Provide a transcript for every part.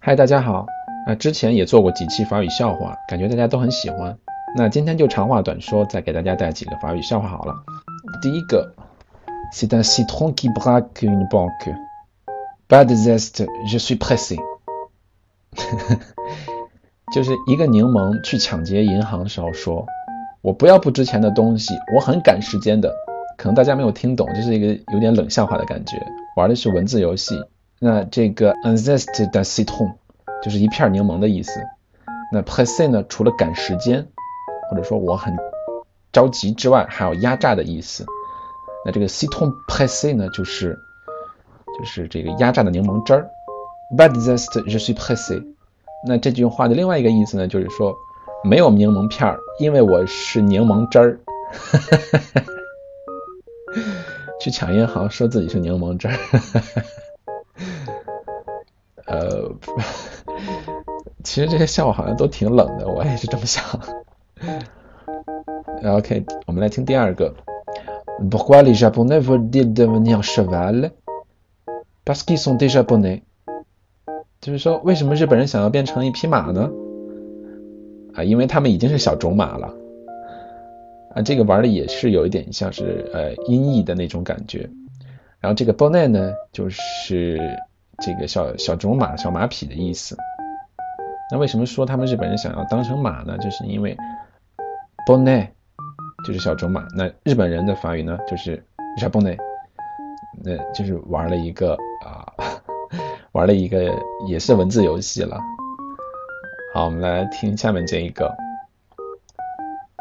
嗨，大家好。啊，之前也做过几期法语笑话，感觉大家都很喜欢。那今天就长话短说，再给大家带几个法语笑话好了。第一个，C'est un citron qui braque une banque. Pas de zeste, je suis pressé. 就是一个柠檬去抢劫银行时候说：“我不要不值钱的东西，我很赶时间的。”可能大家没有听懂，这是一个有点冷笑话的感觉，玩的是文字游戏。那这个 un zeste de citron 就是一片柠檬的意思。那 pressé 呢，除了赶时间或者说我很着急之外，还有压榨的意思。那这个 citron pressé 呢，就是就是这个压榨的柠檬汁儿。Bad zest je suis pressé。那这句话的另外一个意思呢，就是说没有柠檬片儿，因为我是柠檬汁儿。去抢银行，说自己是柠檬汁儿。呃，其实这些笑话好像都挺冷的，我也是这么想。OK，我们来听第二个。Pourquoi les Japonais veulent-ils devenir cheval? Parce qu'ils sont des Japonais。就是说，为什么日本人想要变成一匹马呢？啊，因为他们已经是小种马了。啊，这个玩的也是有一点像是呃音译的那种感觉。然后这个 bonnet 呢，就是这个小小种马、小马匹的意思。那为什么说他们日本人想要当成马呢？就是因为 bonnet 就是小种马，那日本人的法语呢就是 bonnet，那就是玩了一个啊，玩了一个也是文字游戏了。好，我们来听下面这一个。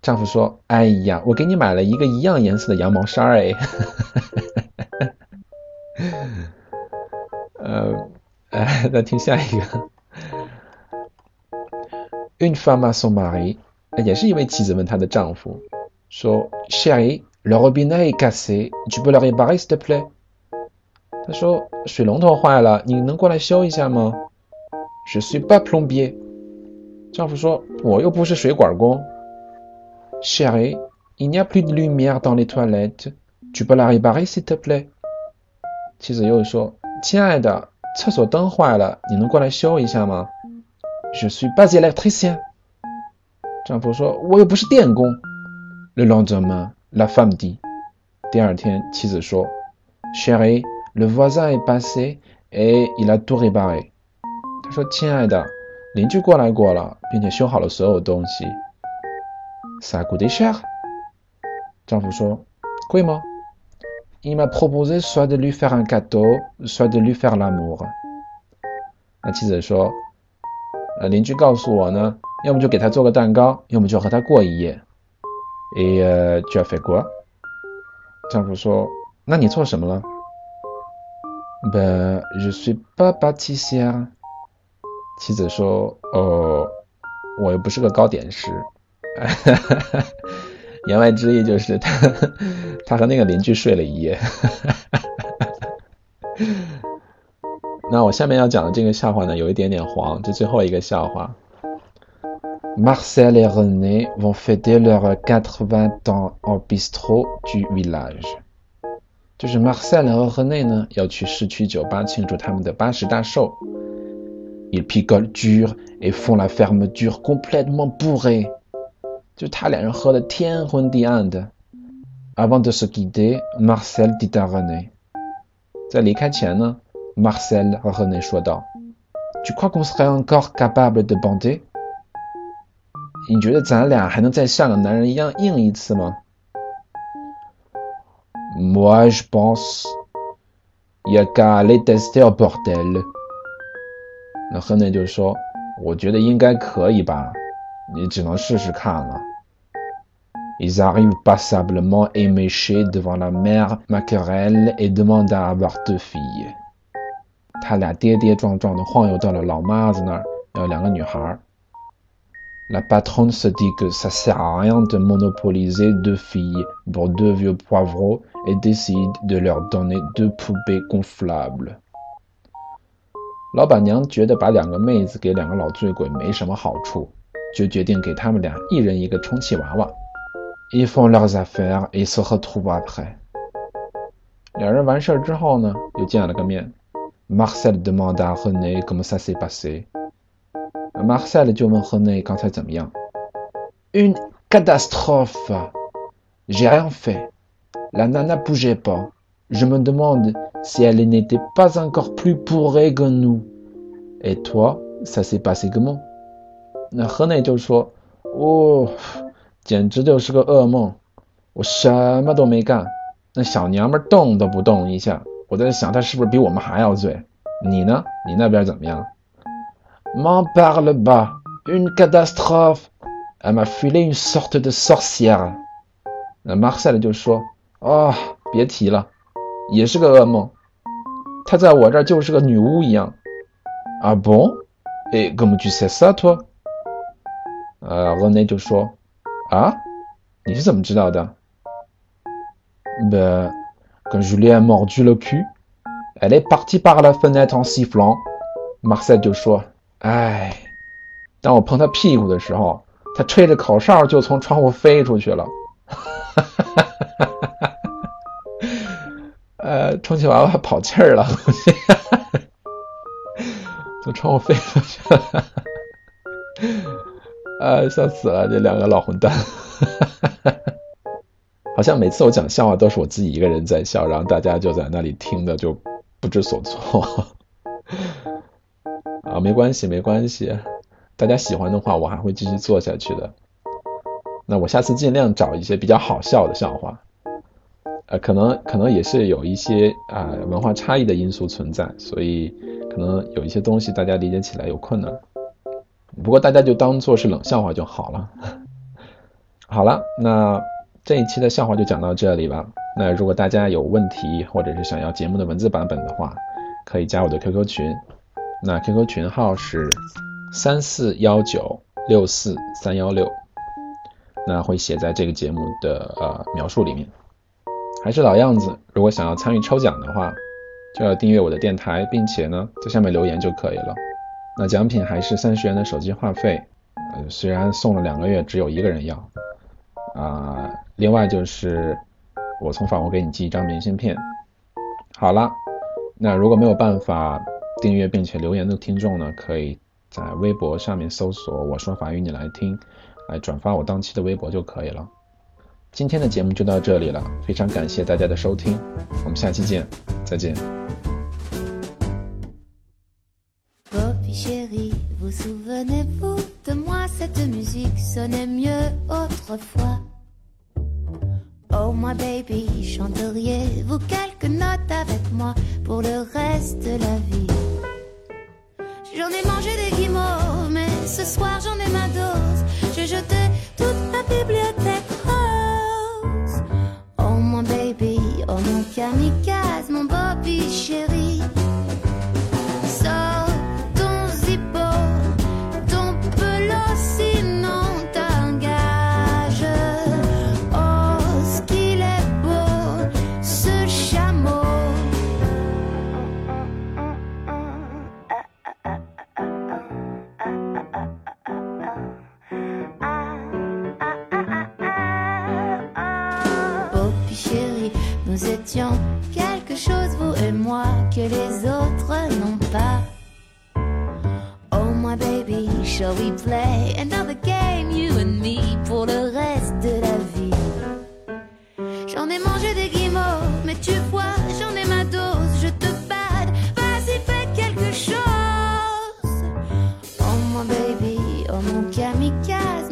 丈夫说：“哎呀，我给你买了一个一样颜色的羊毛衫哎。”呃，哎，再听下一个。Une femme à son mari，也是一位妻子问她的丈夫说：“Chérie，le robinet est cassé，tu peux le réparer s'il te plaît？” 他说：“水龙头坏了，你能过来修一下吗？”Je suis pas plombier。丈夫说：“我又不是水管工。” Chérie, il n'y a plus de lumière dans les toilettes. Tu peux la réparer s'il te plaît? 妻子又说：“亲爱的，厕所灯坏了，你能过来修一下吗？”Je suis pas électricien。丈夫说：“我又不是电工。”Le lendemain, la femme dit。第二天，妻子说：“Chérie, le voisin est passé et il a tout réparé。”他说：“亲爱的，邻居过来过了，并且修好了所有东西。” Ça coûte cher。丈夫说：“贵吗？”Il m'a proposé soit de lui faire un gâteau, soit de lui faire l'amour。那妻子说：“呃，邻居告诉我呢，要么就给他做个蛋糕，要么就和他过一夜。”Et tu as fait quoi？丈夫说：“那你做什么了？”Ben, je suis pas pâtissière。妻子说：“哦，我又不是个糕点师。” 言外之意就是他他和那个邻居睡了一夜。那我下面要讲的这个笑话呢，有一点点黄，这最后一个笑话。Marcel et René vont fêter leurs quatre-vingts ans au bistrot du village。就是 Marcel 和 René 呢要去市区酒吧庆祝他们的八十大寿。Ils picolent dur et font la fermeture complètement bourrés。就他俩人喝的天昏地暗的。Avant de se quitter, Marcel dit à René，在离开前呢，Marcel 和 René 说道：“Tu crois qu'on serait encore capable de bander？” 你觉得咱俩还能再像个男人一样硬一次吗？Moi je pense, il y a qu'à aller tester au bordel。那 René 就说：“我觉得应该可以吧， 你只能试试看了。” Ils arrivent passablement éméchés devant la mère Maquerelle et demandent à avoir deux filles. 他俩跌跌撞撞的晃悠到了老妈子那儿，要两个女孩。La patronne se dit que ça sert à rien de monopoliser deux filles pour deux vieux poivreaux et décide de leur donner deux poupées gonflables. 老板娘觉得把两个妹子给两个老醉鬼没什么好处， 就决定给他们俩一人一个充气娃娃。Ils font leurs affaires et se retrouvent après. 两人完事儿之后呢，又见了个面。Marcel demande à René comment ça s'est passé. Marcel 就问 René 刚才怎么样。Une catastrophe. J'ai rien fait. La nana bougeait pas. Je me demande si elle n'était pas encore plus pourrée que nous. Et toi, ça s'est passé comment? 那 René 就说，哦。简直就是个噩梦！我什么都没干，那小娘们动都不动一下。我在想，她是不是比我们还要醉？你呢？你那边怎么样？M'en parle pas, une catastrophe. Elle m'a filé une sorte de sorcière. 那 Marcel 就说：“啊，别提了，也是个噩梦。她在我这儿就是个女巫一样。”Ah bon? Et comment tu sais ça, toi? 呃，René 就说。啊，你是怎么知道的？Ben, quand je lui ai mordu le cul, elle est partie par la fenêtre en sifflant. Marcel 就说：“哎，当我碰他屁股的时候，他吹着口哨就从窗户飞出去了。”哈哈哈哈哈！呃，充气娃娃跑气儿了，从窗户飞出去了。啊，笑死了！这两个老混蛋，好像每次我讲笑话都是我自己一个人在笑，然后大家就在那里听的就不知所措。啊，没关系，没关系，大家喜欢的话，我还会继续做下去的。那我下次尽量找一些比较好笑的笑话。呃，可能可能也是有一些啊文化差异的因素存在，所以可能有一些东西大家理解起来有困难。不过大家就当做是冷笑话就好了。好了，那这一期的笑话就讲到这里吧。那如果大家有问题或者是想要节目的文字版本的话，可以加我的 QQ 群。那 QQ 群号是三四幺九六四三幺六，那会写在这个节目的呃描述里面。还是老样子，如果想要参与抽奖的话，就要订阅我的电台，并且呢在下面留言就可以了。那奖品还是三十元的手机话费，呃，虽然送了两个月，只有一个人要，啊，另外就是我从法国给你寄一张明信片。好了，那如果没有办法订阅并且留言的听众呢，可以在微博上面搜索“我说法语你来听”，来转发我当期的微博就可以了。今天的节目就到这里了，非常感谢大家的收听，我们下期见，再见。Vous souvenez-vous de moi, cette musique sonnait mieux autrefois. Oh my baby, chanteriez-vous quelques notes avec moi pour le reste de la vie? J'en ai mangé des guimauves, mais ce soir j'en ai ma dose. J'ai jeté toute ma bibliothèque game, you and me, pour le reste de la vie? J'en ai mangé des guimauves, mais tu vois, j'en ai ma dose, je te bade, vas-y, fais quelque chose. Oh mon baby, oh mon kamikaze.